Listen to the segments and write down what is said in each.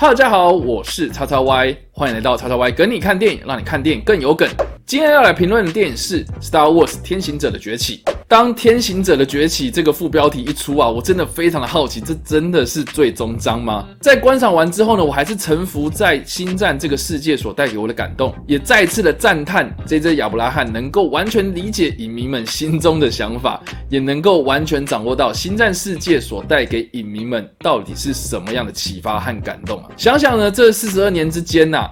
Hello，大家好，我是叉叉 Y，欢迎来到叉叉 Y 梗你看电影，让你看电影更有梗。今天要来评论的电影是《Star Wars：天行者的崛起》。当《天行者的崛起》这个副标题一出啊，我真的非常的好奇，这真的是最终章吗？在观赏完之后呢，我还是臣服在星战这个世界所带给我的感动，也再次的赞叹这只亚伯拉罕能够完全理解影迷们心中的想法，也能够完全掌握到星战世界所带给影迷们到底是什么样的启发和感动啊！想想呢，这四十二年之间呐。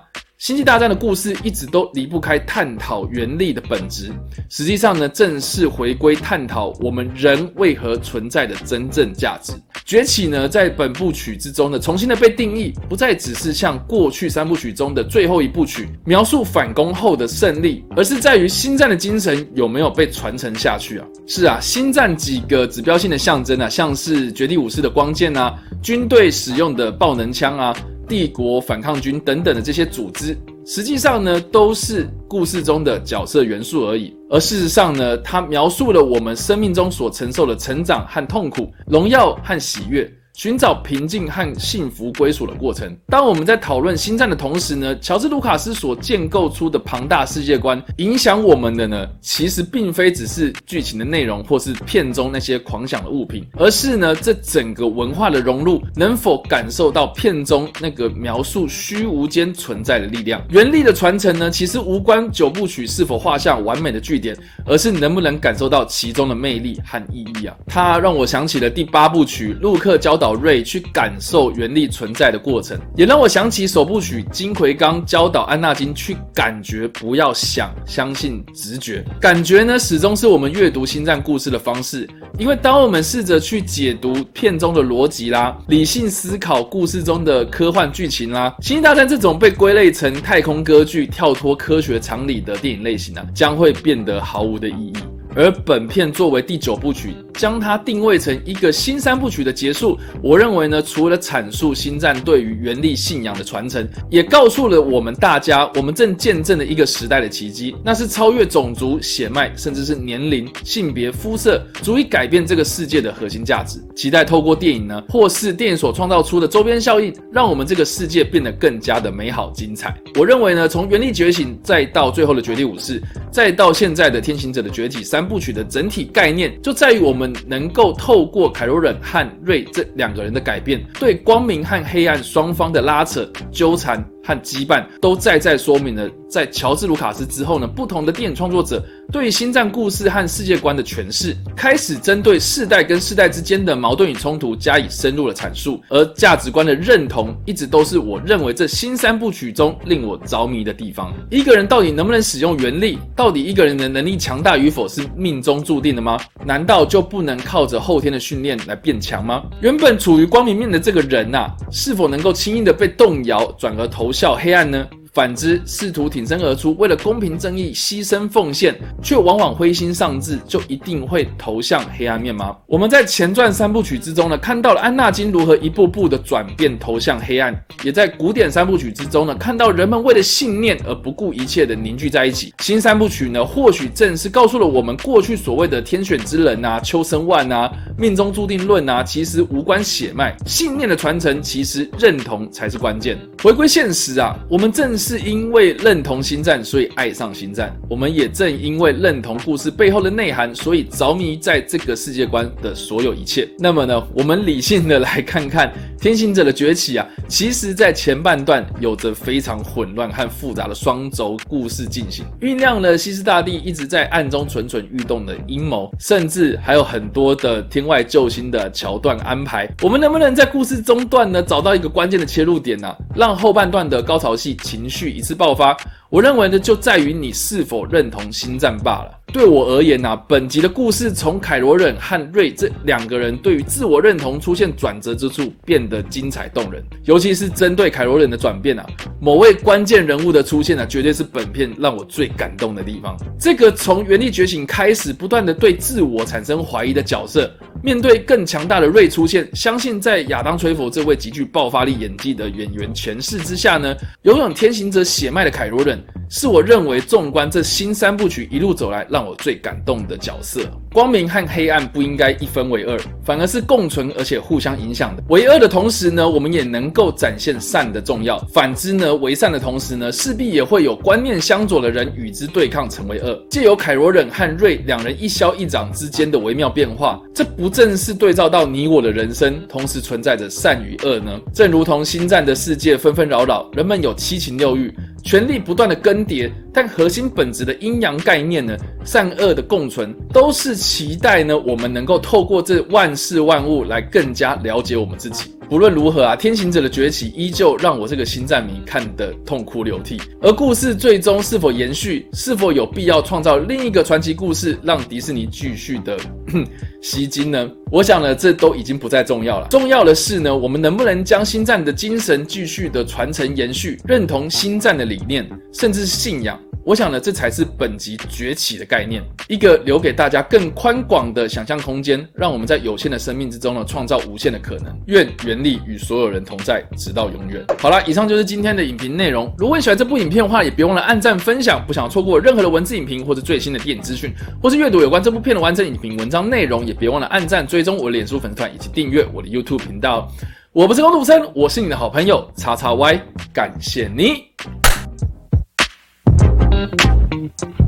星际大战的故事一直都离不开探讨原力的本质，实际上呢，正是回归探讨我们人为何存在的真正价值。崛起呢，在本部曲之中呢，重新的被定义，不再只是像过去三部曲中的最后一部曲描述反攻后的胜利，而是在于星战的精神有没有被传承下去啊？是啊，星战几个指标性的象征啊，像是绝地武士的光剑啊，军队使用的爆能枪啊。帝国反抗军等等的这些组织，实际上呢，都是故事中的角色元素而已。而事实上呢，它描述了我们生命中所承受的成长和痛苦、荣耀和喜悦。寻找平静和幸福归属的过程。当我们在讨论星战的同时呢，乔治·卢卡斯所建构出的庞大世界观，影响我们的呢，其实并非只是剧情的内容或是片中那些狂想的物品，而是呢，这整个文化的融入，能否感受到片中那个描述虚无间存在的力量？原力的传承呢，其实无关九部曲是否画下完美的句点，而是能不能感受到其中的魅力和意义啊！它让我想起了第八部曲，陆克教导。瑞去感受原力存在的过程，也让我想起首部曲金奎刚教导安纳金去感觉，不要想，相信直觉。感觉呢，始终是我们阅读星战故事的方式。因为当我们试着去解读片中的逻辑啦，理性思考故事中的科幻剧情啦，《星际大战》这种被归类成太空歌剧、跳脱科学常理的电影类型啊，将会变得毫无的意义。而本片作为第九部曲，将它定位成一个新三部曲的结束。我认为呢，除了阐述星战对于原力信仰的传承，也告诉了我们大家，我们正见证了一个时代的奇迹，那是超越种族、血脉，甚至是年龄、性别、肤色，足以改变这个世界的核心价值。期待透过电影呢，或是电影所创造出的周边效应，让我们这个世界变得更加的美好精彩。我认为呢，从原力觉醒，再到最后的绝地武士，再到现在的天行者的崛起三。部曲的整体概念就在于我们能够透过凯罗忍和瑞这两个人的改变，对光明和黑暗双方的拉扯、纠缠。和羁绊都再再说明了，在乔治·卢卡斯之后呢，不同的电影创作者对星战故事和世界观的诠释，开始针对世代跟世代之间的矛盾与冲突加以深入的阐述。而价值观的认同，一直都是我认为这新三部曲中令我着迷的地方。一个人到底能不能使用原力？到底一个人的能力强大与否是命中注定的吗？难道就不能靠着后天的训练来变强吗？原本处于光明面的这个人呐，是否能够轻易的被动摇，转而投？效黑暗呢？反之，试图挺身而出，为了公平正义牺牲奉献，却往往灰心丧志，就一定会投向黑暗面吗？我们在前传三部曲之中呢，看到了安纳金如何一步步的转变，投向黑暗；也在古典三部曲之中呢，看到人们为了信念而不顾一切的凝聚在一起。新三部曲呢，或许正是告诉了我们，过去所谓的天选之人啊、秋生万啊、命中注定论啊，其实无关血脉，信念的传承，其实认同才是关键。回归现实啊，我们正是。因为认同星战，所以爱上星战。我们也正因为认同故事背后的内涵，所以着迷在这个世界观的所有一切。那么呢，我们理性的来看看天行者的崛起啊，其实在前半段有着非常混乱和复杂的双轴故事进行，酝酿了西斯大帝一直在暗中蠢蠢欲动的阴谋，甚至还有很多的天外救星的桥段安排。我们能不能在故事中段呢，找到一个关键的切入点呢，让后半段的高潮戏情绪。续一次爆发，我认为呢，就在于你是否认同星战罢了。对我而言呢，本集的故事从凯罗忍和瑞这两个人对于自我认同出现转折之处，变得精彩动人。尤其是针对凯罗忍的转变啊，某位关键人物的出现呢，绝对是本片让我最感动的地方。这个从原力觉醒开始，不断的对自我产生怀疑的角色。面对更强大的瑞出现，相信在亚当·崔佛这位极具爆发力演技的演员诠释之下呢，拥有天行者血脉的凯罗是我认为纵观这新三部曲一路走来让我最感动的角色。光明和黑暗不应该一分为二，反而是共存而且互相影响的。为恶的同时呢，我们也能够展现善的重要；反之呢，为善的同时呢，势必也会有观念相左的人与之对抗，成为恶。借由凯罗忍和瑞两人一消一长之间的微妙变化，这不正是对照到你我的人生，同时存在着善与恶呢？正如同星战的世界纷纷扰扰，人们有七情六欲。权力不断的更迭，但核心本质的阴阳概念呢，善恶的共存，都是期待呢，我们能够透过这万事万物来更加了解我们自己。不论如何啊，天行者的崛起依旧让我这个星战迷看得痛哭流涕。而故事最终是否延续，是否有必要创造另一个传奇故事，让迪士尼继续的 吸金呢？我想呢，这都已经不再重要了。重要的是呢，我们能不能将星战的精神继续的传承延续，认同星战的理念，甚至信仰。我想呢，这才是本集崛起的概念，一个留给大家更宽广的想象空间，让我们在有限的生命之中呢，创造无限的可能。愿原力与所有人同在，直到永远。好了，以上就是今天的影评内容。如果你喜欢这部影片的话，也别忘了按赞、分享。不想错过任何的文字影评或者最新的电影资讯，或是阅读有关这部片的完整影评文章内容，也别忘了按赞、追踪我的脸书粉丝团以及订阅我的 YouTube 频道。我不是公路生，我是你的好朋友叉叉 Y，感谢你。thank you